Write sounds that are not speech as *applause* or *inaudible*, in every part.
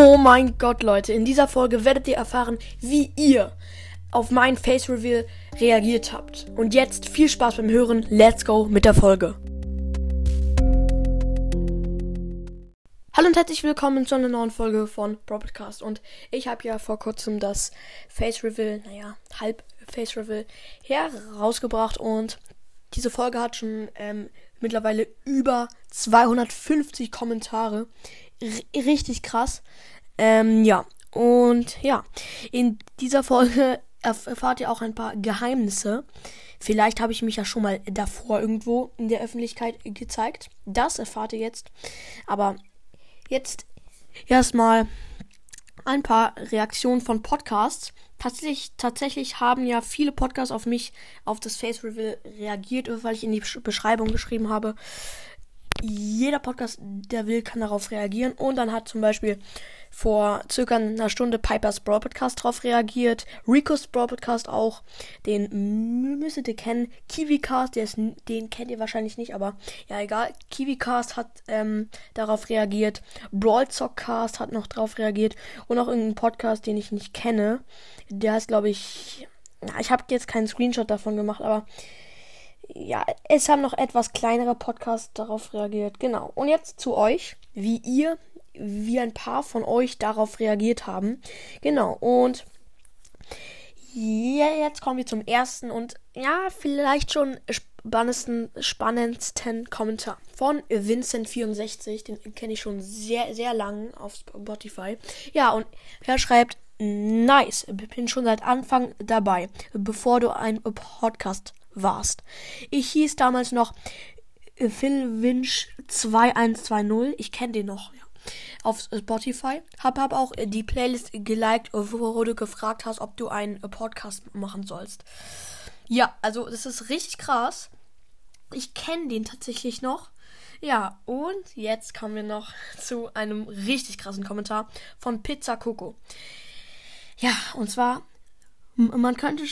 Oh mein Gott, Leute, in dieser Folge werdet ihr erfahren, wie ihr auf mein Face Reveal reagiert habt. Und jetzt viel Spaß beim Hören. Let's go mit der Folge. Hallo und herzlich willkommen zu einer neuen Folge von Broadcast. Und ich habe ja vor kurzem das Face Reveal, naja, halb Face Reveal herausgebracht. Und diese Folge hat schon ähm, mittlerweile über 250 Kommentare. Richtig krass. Ähm, ja, und ja, in dieser Folge erfahrt ihr auch ein paar Geheimnisse. Vielleicht habe ich mich ja schon mal davor irgendwo in der Öffentlichkeit gezeigt. Das erfahrt ihr jetzt. Aber jetzt erstmal ein paar Reaktionen von Podcasts. Tatsächlich, tatsächlich haben ja viele Podcasts auf mich, auf das Face Reveal reagiert, weil ich in die Beschreibung geschrieben habe, jeder Podcast, der will, kann darauf reagieren. Und dann hat zum Beispiel vor circa einer Stunde Pipers Brawl Podcast darauf reagiert. Rico's Brawl Podcast auch. Den müsstet ihr kennen. KiwiCast, der ist, den kennt ihr wahrscheinlich nicht, aber ja, egal. KiwiCast hat ähm, darauf reagiert. Brawl Zockcast hat noch darauf reagiert. Und auch irgendein Podcast, den ich nicht kenne. Der heißt, glaube ich. Na, ich habe jetzt keinen Screenshot davon gemacht, aber ja, es haben noch etwas kleinere Podcasts darauf reagiert. Genau. Und jetzt zu euch, wie ihr, wie ein paar von euch darauf reagiert haben. Genau. Und jetzt kommen wir zum ersten und ja, vielleicht schon spannendsten, spannendsten Kommentar von Vincent64. Den kenne ich schon sehr, sehr lang auf Spotify. Ja, und er schreibt, nice, bin schon seit Anfang dabei, bevor du ein Podcast warst. Ich hieß damals noch Phil Winch 2120. Ich kenne den noch. Ja. Auf Spotify. Hab, hab auch die Playlist geliked, wo du gefragt hast, ob du einen Podcast machen sollst. Ja, also das ist richtig krass. Ich kenne den tatsächlich noch. Ja, und jetzt kommen wir noch zu einem richtig krassen Kommentar von Pizza Coco. Ja, und zwar, man könnte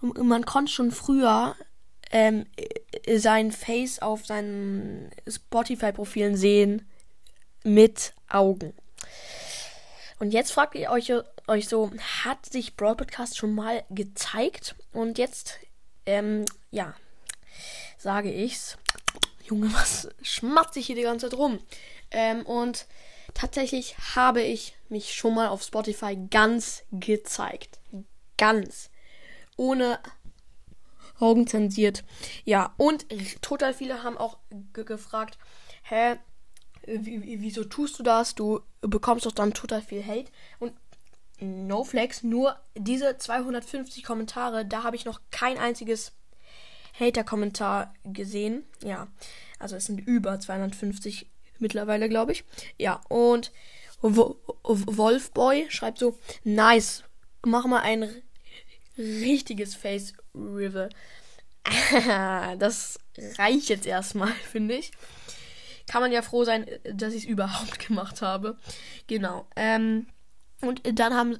man konnte schon früher ähm, sein Face auf seinen Spotify-Profilen sehen mit Augen. Und jetzt fragt ihr euch, euch so, hat sich Brawl Podcast schon mal gezeigt? Und jetzt, ähm, ja, sage ich's. Junge, was schmatze ich hier die ganze Zeit rum? Ähm, und tatsächlich habe ich mich schon mal auf Spotify ganz gezeigt. Ganz ohne Augen zensiert. Ja, und total viele haben auch gefragt, hä, wieso tust du das? Du bekommst doch dann total viel Hate. Und no flex, nur diese 250 Kommentare, da habe ich noch kein einziges Hater-Kommentar gesehen. Ja, also es sind über 250 mittlerweile, glaube ich. Ja, und Wolfboy schreibt so, nice, mach mal ein richtiges Face Reveal. *laughs* das reicht jetzt erstmal, *laughs* finde ich. Kann man ja froh sein, dass ich es überhaupt *laughs* gemacht habe. Genau. Ähm, und dann haben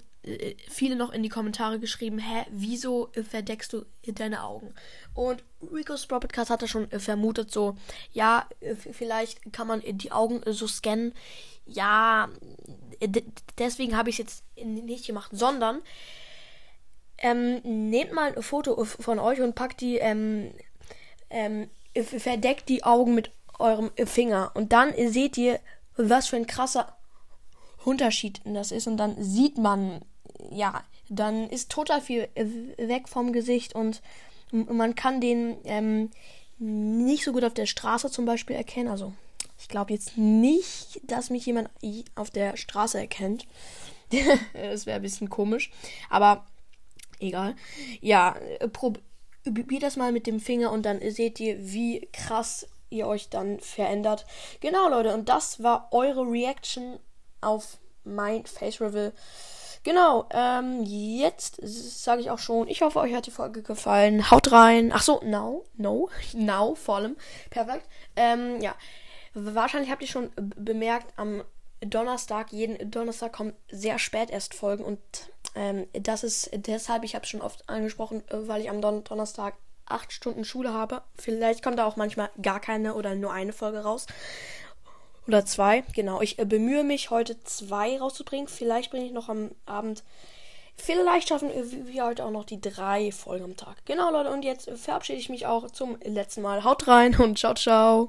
viele noch in die Kommentare geschrieben, hä, wieso verdeckst du deine Augen? Und Rico's Podcast hatte schon vermutet, so, ja, vielleicht kann man die Augen so scannen. Ja, deswegen habe ich es jetzt nicht gemacht, sondern ähm, nehmt mal ein Foto von euch und packt die, ähm, ähm, verdeckt die Augen mit eurem Finger. Und dann seht ihr, was für ein krasser Unterschied das ist. Und dann sieht man, ja, dann ist total viel weg vom Gesicht und man kann den ähm, nicht so gut auf der Straße zum Beispiel erkennen. Also ich glaube jetzt nicht, dass mich jemand auf der Straße erkennt. *laughs* das wäre ein bisschen komisch. Aber Egal. Ja, äh, probiert das mal mit dem Finger und dann seht ihr, wie krass ihr euch dann verändert. Genau, Leute, und das war eure Reaction auf mein Face Reveal. Genau, ähm, jetzt sage ich auch schon, ich hoffe, euch hat die Folge gefallen. Haut rein. Ach so, now, no, *laughs* now vor allem. Perfekt. Ähm, ja, wahrscheinlich habt ihr schon bemerkt, am Donnerstag, jeden Donnerstag kommen sehr spät erst Folgen und ähm, das ist deshalb, ich habe es schon oft angesprochen, äh, weil ich am Don Donnerstag acht Stunden Schule habe. Vielleicht kommt da auch manchmal gar keine oder nur eine Folge raus. Oder zwei, genau. Ich äh, bemühe mich, heute zwei rauszubringen. Vielleicht bringe ich noch am Abend. Vielleicht schaffen wir heute auch noch die drei Folgen am Tag. Genau, Leute. Und jetzt verabschiede ich mich auch zum letzten Mal. Haut rein und ciao, ciao.